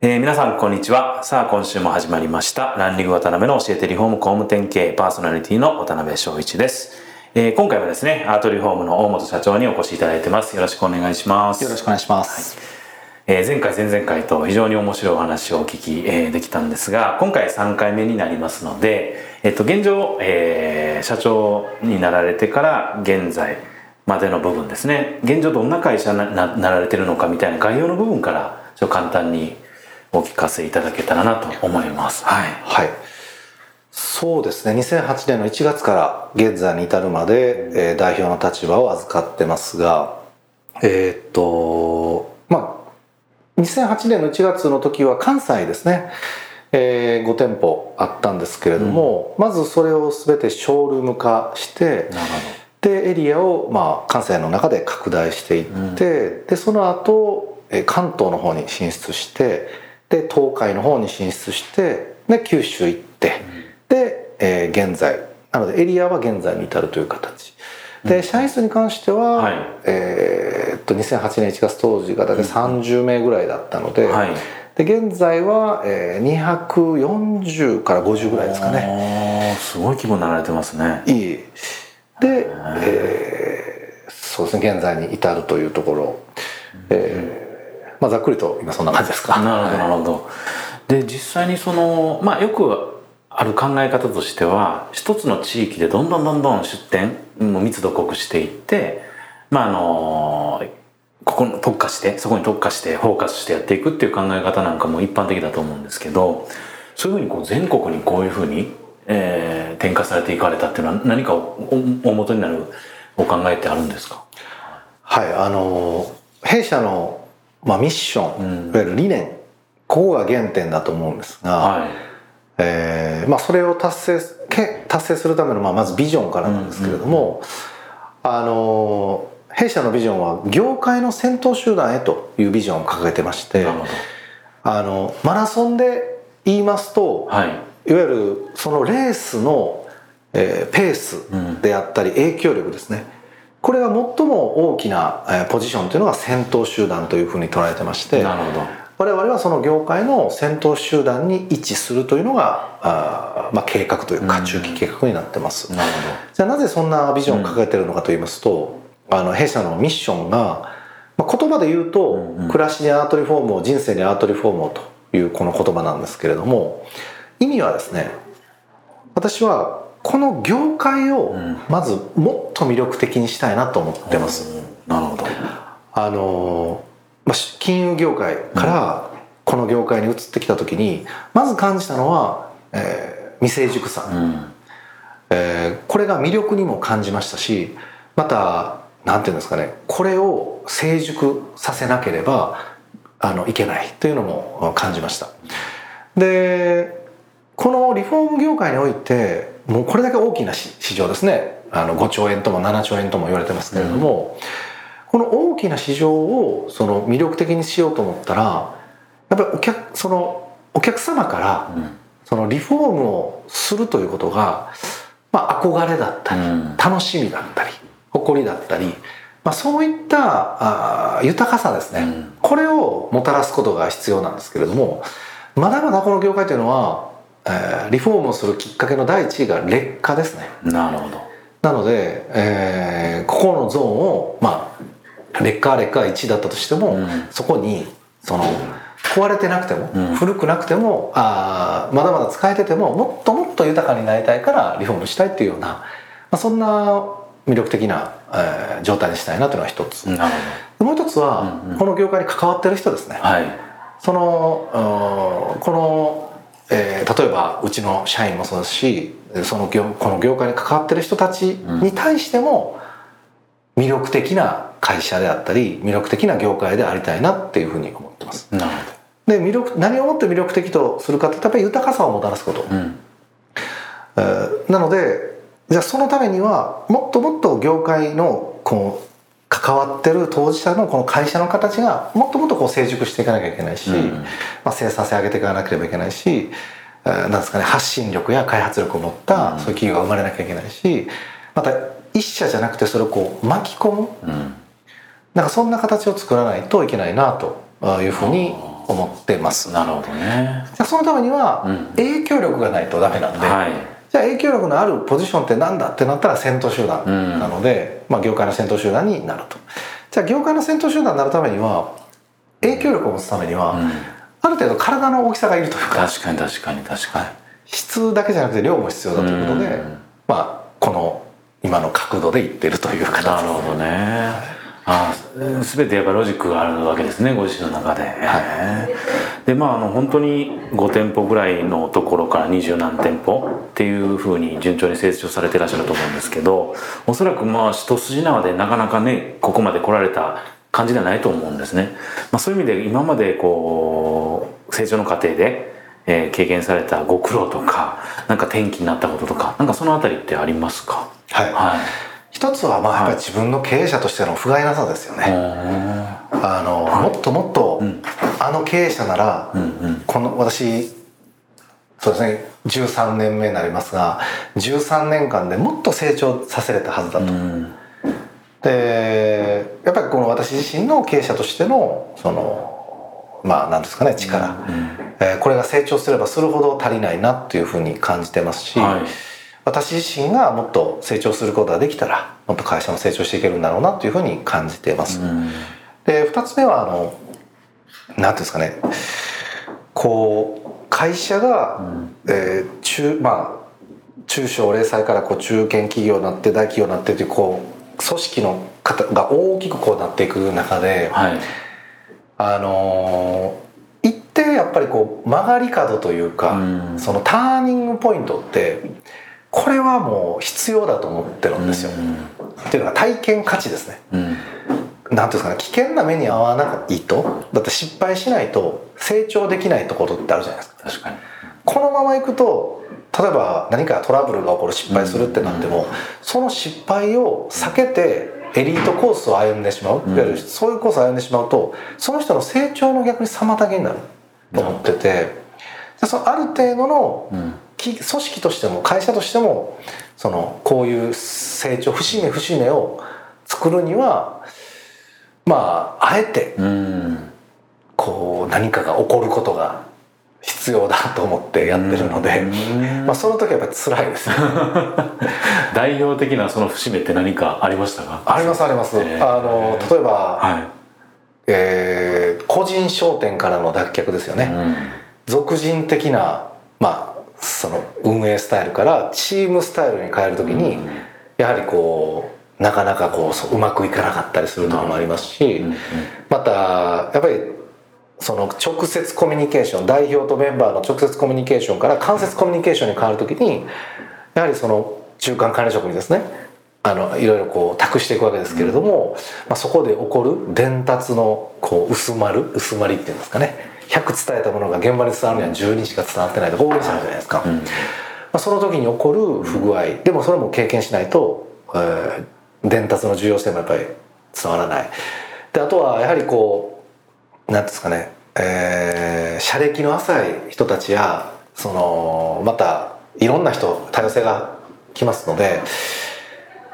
えー皆さんこんにちは。さあ今週も始まりました。ランディング渡辺の教えてリフォーム工務店経営パーソナリティの渡辺翔一です。えー今回はですね、アートリフォームの大本社長にお越しいただいてます。よろしくお願いします。よろしくお願いします。えー前回前々回と非常に面白いお話をお聞き、えーできたんですが今回3回目になりますので、えっと現状、えー社長になられてから現在までの部分ですね現状どんな会社になななられてるのかみたいな概要の部分からちょっと簡単にお聞かせいただけたらなと思います。はいはい。そうですね。2008年の1月から現在に至るまで、えー代表の立場を預かってますが、えーっと、まあ、2008年の1月の時は関西ですね。え5店舗あったんですけれども、まずそれを全てショールーム化して、でエリアを、まあ、関西の中で拡大していって、でその後えー関東の方に進出してで東海の方に進出してで九州行って、で、えー現在。なのでエリアは現在に至るという形。で社員数に関しては、はい。えーっと2008年1月当時が大体30名ぐらいだったので,、はい。で現在は、えー240から50ぐらいですかね。ね。すごい規模になられてますね。いい。で、えーそうですね現在に至るというところ、えーまあ、ざっくりと今そんな感じですか。なるほど、なはい。るほど。で、実際にその、まあよくある考え方としては、一つの地域でどんどんどんどん出店、もう密度濃くしていって、まああの、ここに特化して、そこに特化して、フォーカスしてやっていくっていう考え方なんかも一般的だと思うんですけど、そういうふうにこう全国にこういうふうに、えー転化されていかれたっていうのは何かおお大元になるお考えってあるんですか？はいあの弊社の、まあ、ミッション、うんいわゆる理念ここが原点だと思うんですが、はい。えーまあ、それを達成達成するための、まあ、まずビジョンからなんですけれども、あの弊社のビジョンは業界の先頭集団へというビジョンを掲げてまして。あのマラソンで言いますと、はい。いわゆるそのレースの、えーペースであったり影響力ですね、これが最も大きな、えーポジションというのが先頭集団というふうに捉えてましてなるほど。我々はその業界の先頭集団に位置するというのがあー、まあ、計画というかうん。中期計画になってます、なるじゃあなぜそんなビジョンを掲げてるのかと言いますと、あの弊社のミッションが、まあ、言葉で言うと、うんうん。暮らしにアートリフォームを人生にアートリフォームをというこの言葉なんですけれども意味はですね私はこの業界をうん。まずもっと魅力的にしたいなと思ってます、なるほど。あのまあし金融業界からこの業界に移ってきた時にまず感じたのは、えー未成熟さ、うん。えーこれが魅力にも感じましたしまたなんていうんですかねこれを成熟させなければあのいけないというのも感じました。でこのリフォーム業界においてもうこれだけ大きな市市場ですね。あの5兆円とも7兆円とも言われてますけれども、この大きな市場をその魅力的にしようと思ったらやっぱりお客そのお客様からうん。そのリフォームをするということが、まあ、憧れだったり、うん。楽しみだったり誇りだったり、まあ、そういったあー豊かさですね、うん。これをもたらすことが必要なんですけれどもまだまだこの業界というのは、えーリフォームをするきっかけの第一位が劣化ですねなるほど。なので、えーここのゾーンをまあ劣化は劣化は1だったとしても、うんそこにその壊れてなくても、うん古くなくてもあーまだまだ使えててももっともっと豊かになりたいからリフォームしたいっていうような、まあ、そんな魅力的な、えー状態にしたいなというのが一つ、なるもう一つは、うんうんこの業界に関わってる人ですね。はい。そのうんこの、えー例えばうちの社員もそうですしその業この業界に関わってる人たちに対しても魅力的な会社であったり魅力的な業界でありたいなっていうふうに思ってます。なるほで魅力何をもって魅力的とするかってやっぱり豊かさをもたらすこと、うん。えーなのでじゃあそのためにはもっともっと業界のこう関わってる当事者のこの会社の形がもっともっとこう成熟していかなきゃいけないし、うん。まあ、生産性上げていかなければいけないし、えーなんですかね発信力や開発力を持ったうん。そういう企業が生まれなきゃいけないしまた一社じゃなくてそれをこう巻き込む。うん。なんかそんな形を作らないといけないなというふうに思ってます。なるほどね。じゃあそのためにはうん。影響力がないとダメなんで、はい。じゃあ影響力のあるポジションって何だってなったら先頭集団なので、まあ、業界の先頭集団になると。じゃあ業界の先頭集団になるためには影響力を持つためには、うん。ある程度体の大きさがいるというか確かに確かに確かに。質だけじゃなくて量も必要だということで、うん。まあこの今の角度でいってるという形なるほどねああ全てやっぱロジックがあるわけですねご自身の中で、でまああの本当に5店舗ぐらいのところから二十何店舗っていうふうに順調に成長されてらっしゃると思うんですけどおそらくまあ一筋縄でなかなかねここまで来られた感じではないと思うんですね、まあ、そういう意味で今までこう成長の過程で、えー経験されたご苦労とかなんか転機になったこととかなんかそのあたりってありますか？はい。はい一つはまあやっぱり自分の経営者としての不甲斐なさですよね、あのもっともっと、ん。あの経営者なら、うんうん。この私そうですね13年目になりますが13年間でもっと成長させれたはずだと、うん。でやっぱりこの私自身の経営者としてのそのまあ何ですかね力、えーこれが成長すればするほど足りないなっていうふうに感じてますし、はい私自身がもっと成長することができたらもっと会社も成長していけるんだろうなというふうに感じています。うんで2つ目はあの何ていうんですかね。こう会社が、えー中まあ中小零細からこう中堅企業になって大企業になってというこう組織の方が大きくこうなっていく中ではい。あのー一定やっぱりこう曲がり角というか、うん。そのターニングポイントってこれはもう必要だと思ってるんですよ。っていうのは体験価値ですね。うん。なんていうんですかね。危険な目に遭わないと。だって失敗しないと成長できないところってあるじゃないですか。確かに。このままいくと例えば何かトラブルが起こる失敗するってなっても、その失敗を避けてエリートコースを歩んでしまう、うん。いわゆるそういうコースを歩んでしまうとその人の成長の逆に妨げになると思ってて、でそのある程度の組織としても会社としてもそのこういう成長節目節目を作るにはまああえてうん。こう何かが起こることが必要だと思ってやってるので、うん。まあ、その時はやっぱり辛いですね。代表的なその節目って何かありましたか？ありますあります、えー。あの例えば、はえー個人商店からの脱却ですよい、ね、俗人的なまあその運営スタイルからチームスタイルに変える時に、うん。やはりこうなかなかこうそううまくいかなかったりする時もありますし、うんまたやっぱりその直接コミュニケーション代表とメンバーの直接コミュニケーションから間接コミュニケーションに変わる時にやはりその中間管理職にですねあのいろいろこう託していくわけですけれども、まあ、そこで起こる伝達のこう薄まる薄まりっていうんですかね100伝えたものが現場に伝わるには12しか伝わってないとか大げさじゃないですか。うん。まあ、その時に起こる不具合、でもそれも経験しないと、えー伝達の重要性もやっぱり伝わらない。であとはやはりこうなんていうんですかね、えー、社歴の浅い人たちやそのまたいろんな人多様性が来ますので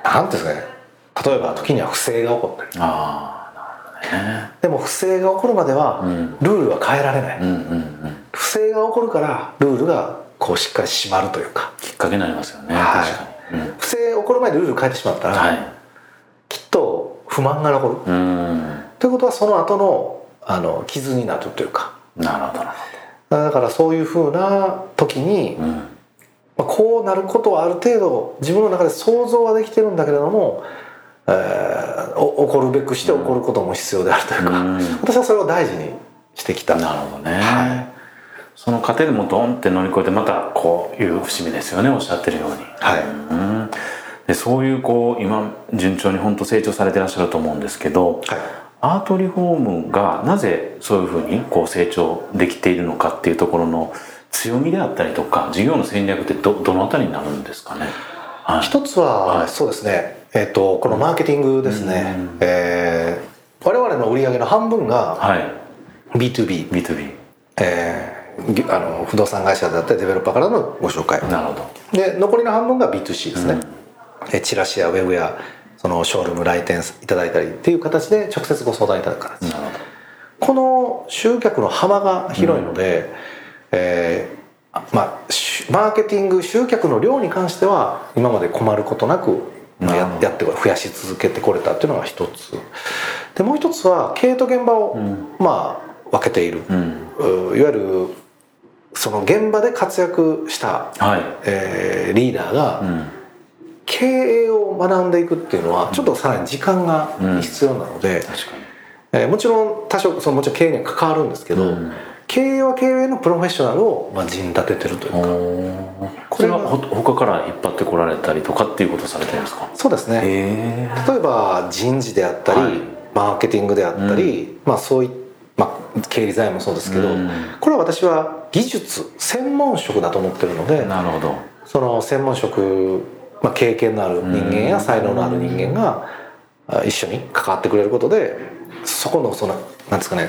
なんていうんですかね例えば時には不正が起こったりあでも不正が起こるまではうん。ルールは変えられない、不正が起こるからルールがこうしっかり締まるというか。きっかけになりますよね、はい。確かに、うん。不正起こる前にルール変えてしまったら、はい。きっと不満が残る。うん。ということはその後のあの傷になるというか。なるほど。だからそういうふうな時に、うん。まあ、こうなることはある程度自分の中で想像はできてるんだけれども、えーお起こるべくして起こることも必要であるというか、うん。私はそれを大事にしてきた。なるほどね、はい。その過程でもドンって乗り越えてまたこういう節目ですよねおっしゃってるように。はい。うん。でそういうこう今順調に本当成長されてらっしゃると思うんですけどはい。あアートリフォームがなぜそういうふうにこう成長できているのかっていうところの強みであったりとか事業の戦略ってどどのあたりになるんですかね、はい、一つは、はい、そうですね、えーと、このマーケティングですね、うん、えー、我々の売り上げの半分が B2B、はい、B2B、えー、あの不動産会社だったりデベロッパーからのご紹介。なるほど。で残りの半分が B2C ですね、うん、チラシやウェブやそのショールーム来店いただいたりっていう形で直接ご相談いただく形。なるほど。この集客の幅が広いので、うん、えー、まあ、マーケティング集客の量に関しては今まで困ることなくややって増やし続けてこれたっていうのが一つ。でもう一つは経営と現場を、うん、まあ分けている、うん、いわゆるその現場で活躍した、はい、えー、リーダーが、うん。経営を学んでいくっていうのはちょっとさらに時間が必要なので、うん、えー、もちろん多少そのもちろん経営には関わるんですけど、うん、経営は経営のプロフェッショナルをまあ陣立ててるというか。これは他から引っ張ってこられたりとかっていうことをされてるんですか？そうですね。例えば人事であったり、はい、マーケティングであったり、うん、まあそういったまあ、経理財もそうですけど、これは私は技術専門職だと思ってるのでなるほど。その専門職まあ、経験のある人間や才能のある人間が一緒に関わってくれることでそこのそのなんですかね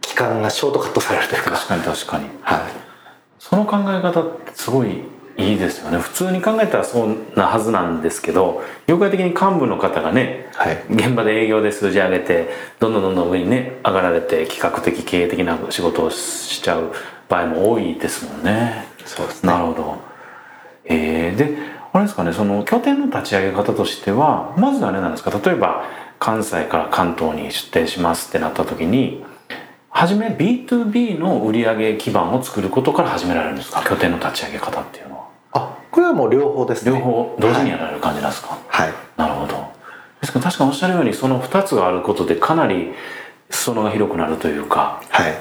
期間がショートカットされるというか。確かに確かに、はい、その考え方ってすごいいいですよね。普通に考えたらそうなはずなんですけど業界的に幹部の方がね、はい、現場で営業で数字上げてどんどんどんどん上にね上がられて企画的経営的な仕事をしちゃう場合も多いですもんね。そうですね。なるほど。えー、であれですかねその拠点の立ち上げ方としてはまずあれなんですか？例えば関西から関東に出店しますってなった時に初め B2B の売上基盤を作ることから始められるんですか？拠点の立ち上げ方っていうのは。あこれはもう両方ですね。両方同時にやられる感じなんですか？はい、なるほど。ですから確かにおっしゃるようにその2つがあることでかなり裾野が広くなるというか。はい、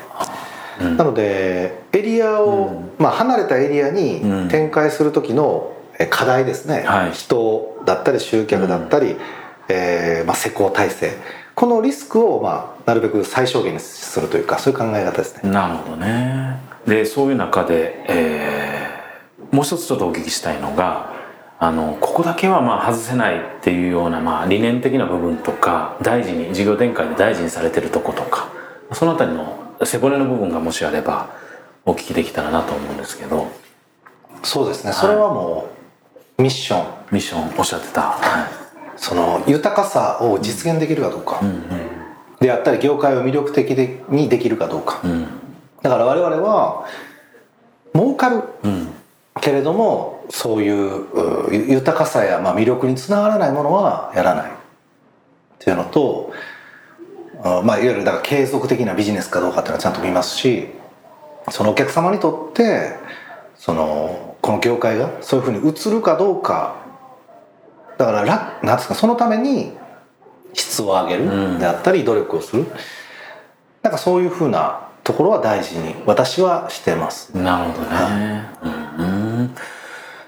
うん、なのでエリアを、うん、まあ離れたエリアに展開する時の課題ですね、はい、人だったり集客だったり、うん、えー、まあ、施工体制このリスクを、まあ、なるべく最小限にするというかそういう考え方ですね。なるほどね。でそういう中で、えー、もう一つちょっとお聞きしたいのがあのここだけはまあ外せないっていうような、まあ、理念的な部分とか大事に事業展開で大事にされてるとことかその辺りの背骨の部分がもしあればお聞きできたらなと思うんですけど。そうですね、はい、それはもうミッション。ミッションおっしゃってた、はい、その豊かさを実現できるかどうか、うんうん、であったり業界を魅力的でにできるかどうか、うん、だから我々は儲かる、うん、けれどもそういう豊かさや、まあ、魅力につながらないものはやらない。っていうのと、まあ、いわゆるだから継続的なビジネスかどうかっていうのはちゃんと見ますしそのお客様にとってそのこの業界がそういうふうに移るかどうかだからなんですかそのために質を上げるであったり努力をする、うん、なんかそういうふうなところは大事に私はしてます。なるほどね、うん、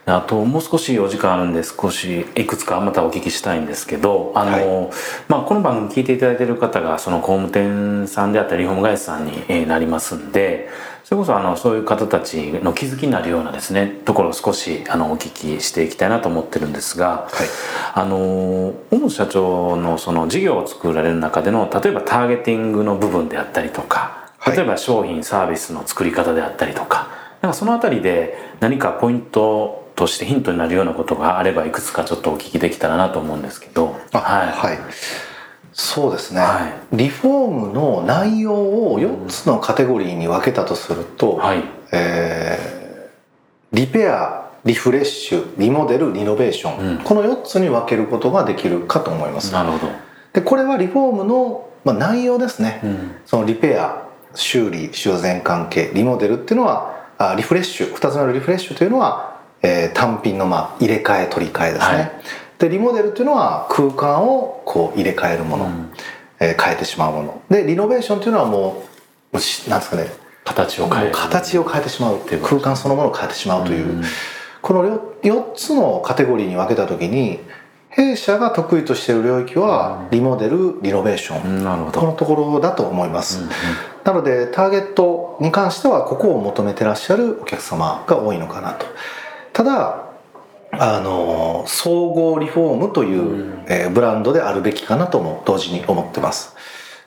あともう少しお時間あるんで少しいくつかまたお聞きしたいんですけどあの、はい、まあ、この番組聞いていただいている方がその工務店さんであったりリフォーム会社さんになりますんでそれこそあのそういう方たちの気づきになるようなですねところを少しあのお聞きしていきたいなと思ってるんですが、はい、あの大本社長のその事業を作られる中での例えばターゲティングの部分であったりとか例えば商品サービスの作り方であったりとかなんかその辺りで何かポイントとしてヒントになるようなことがあればいくつかちょっとお聞きできたらなと思うんですけど。はい、はい。そうですね、はい、リフォームの内容を4つのカテゴリーに分けたとすると、はい、えー、リペアリフレッシュリモデルリノベーション、うん、この4つに分けることができるかと思います。なるほど。でこれはリフォームの、まあ、内容ですね、うん、そのリペア修理修繕関係リモデルっていうのはあリフレッシュ2つ目のリフレッシュというのは、えー、単品のまあ入れ替え取り替えですね、はい。でリモデルっていうのは空間をこう入れ替えるもの、うん、えー、変えてしまうもの。でリノベーションっていうのはもうなんですかね。形を変える。形を変えてしまうっていう空間そのものを変えてしまうという、うん、この4つのカテゴリーに分けた時に弊社が得意としている領域はリモデルリノベーション、なるほど。このところだと思います、なのでターゲットに関してはここを求めてらっしゃるお客様が多いのかなとただあの総合リフォームという、えーブランドであるべきかなとも同時に思ってます。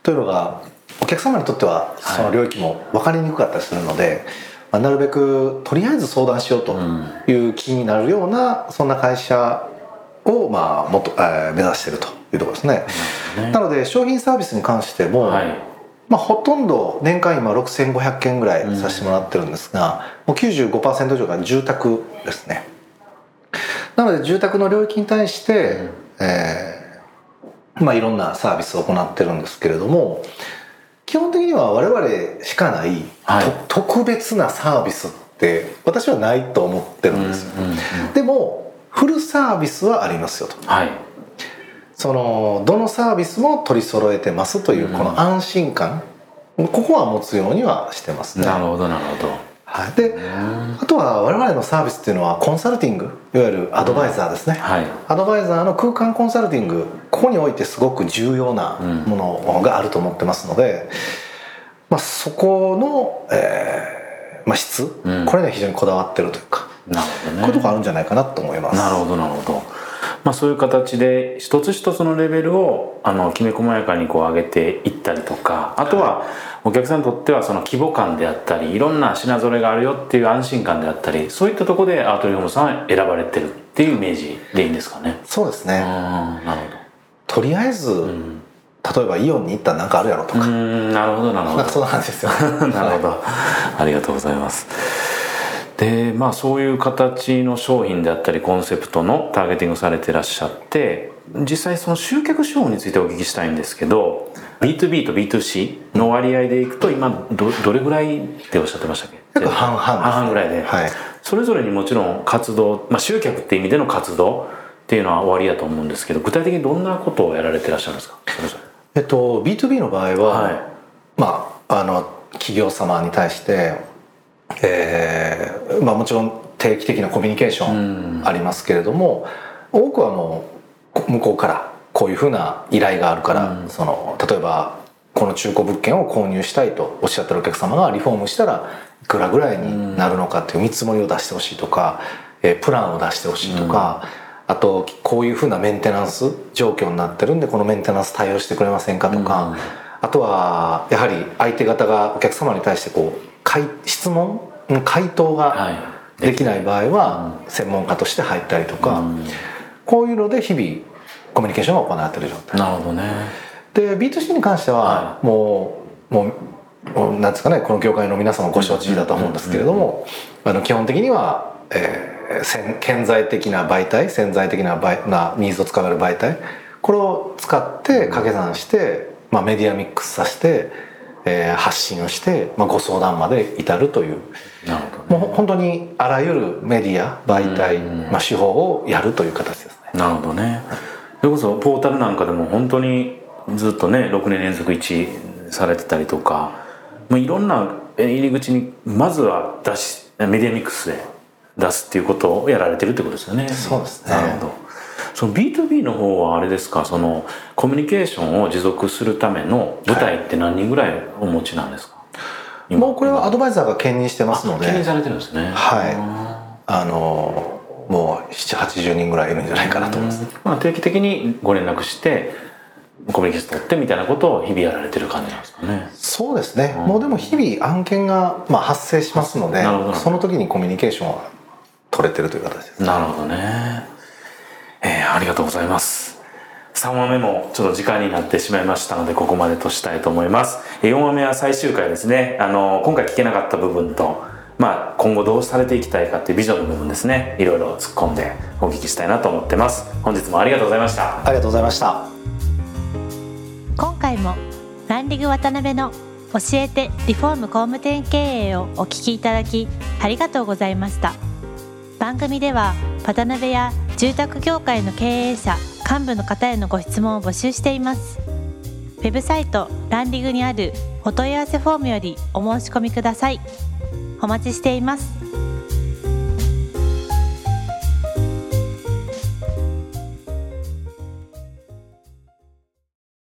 というのがお客様にとってはその領域も分かりにくかったりするので、まあ、なるべくとりあえず相談しようという気になるようなそんな会社を、まあ、もっと、えー目指しているというところですね。ね。なので商品サービスに関しても、はい。まあ、ほとんど年間今6500件ぐらいさせてもらってるんですが、もう95%以上が住宅ですね。なので住宅の領域に対して、えーまあ、いろんなサービスを行ってるんですけれども基本的には我々しかない、はい。と特別なサービスって私はないと思ってるんですでもフルサービスはありますよと。はい。そのどのサービスも取り揃えてますといううん。この安心感、ここは持つようにはしてますね。なるほどなるほどはい、であとは我々のサービスっていうのはコンサルティングいわゆるアドバイザーですね、はい。アドバイザーの空間コンサルティングここにおいてすごく重要なものがあると思ってますので、まあ、そこの、えーまあ、質、うん。これには非常にこだわってるというか、なるほどね。こういうとこあるんじゃないかなと思います。なるほどなるほど、まあ、そういう形で一つ一つのレベルをあのきめ細やかにこう上げていったりとかあとはお客さんにとってはその規模感であったりいろんな品揃えがあるよっていう安心感であったりそういったところでアートリフォームさんは選ばれてるっていうイメージでいいんですかね。そうですね、うんなるとりあえず、ほど。うん例えばイオンに行ったら何かあるやろとうか、んなるほどなるほど。そんな感じですよ なるほど、ありがとうございますでまあそういう形の商品であったりコンセプトのターゲティングされてらっしゃって実際その集客手法についてお聞きしたいんですけど B2B と B2C の割合でいくと今どどれぐらいっておっしゃってましたっけ？約半々です半々ぐらいで、はい。それぞれにもちろん活動、まあ、集客っていう意味での活動っていうのは終わりだと思うんですけど具体的にどんなことをやられてらっしゃるんですか？えっと B2B の場合は、はい。まああの企業様に対して、えーまあ、もちろん定期的なコミュニケーションありますけれども、多くはもう向こうからこういうふうな依頼があるから、うん。その例えばこの中古物件を購入したいとおっしゃってるお客様がリフォームしたらいくらぐらいになるのかっていう見積もりを出してほしいとか、えープランを出してほしいとか、あとこういうふうなメンテナンス状況になってるんでこのメンテナンス対応してくれませんかとか、うん。あとはやはり相手方がお客様に対してこう回質問うん回答がはい。できない場合は専門家として入ったりとか、うん。こういうので日々コミュニケーションが行われている状態。なるほどね。で B2C に関してははもうもうもうなんですかねこの業界の皆様ご承知だと思うんですけれども、あの基本的には、えー潜顕在的な媒体潜在的な媒なニーズを使われる媒体これを使って掛け算して、まあ、メディアミックスさせて、えー発信をして、まあ、ご相談まで至るという。なるほどもう本当にあらゆるメディア媒体、うん。まあ、手法をやるという形ですね。なるほどね。それこそポータルなんかでも本当にずっとね6年連続1位されてたりとかもういろんな入り口にまずは出しメディアミックスで出すっていうことをやられてるってことですよね。そうですね。なるほどその B2B の方はあれですか？そのコミュニケーションを持続するための舞台って何人ぐらいお持ちなんですか、今。もうこれはアドバイザーが兼任してますので。あ兼任されてるんですね。はい。ああのもう780人ぐらいいるんじゃないかなと思います、まあ、定期的にご連絡してコミュニケーション取ってみたいなことを日々やられてる感じなんですかね。そうですね、うん。もうでも日々案件が、まあ、発生しますのでその時にコミュニケーションは取れてるという形ですなるほどね。えーありがとうございます。3話目もちょっと時間になってしまいましたのでここまでとしたいと思います。え4話目は最終回ですね。あの今回聞けなかった部分と、まあ、今後どうされていきたいかっていうビジョンの部分ですね。いろいろ突っ込んでお聞きしたいなと思ってます。本日もありがとうございました。ありがとうございました今回もランディング渡辺の教えてリフォーム工務店経営をお聞きいただきありがとうございました番組では渡辺や住宅業界の経営者幹部の方へのご質問を募集しています。ウェブサイトランディングにあるお問い合わせフォームよりお申し込みください。お待ちしています。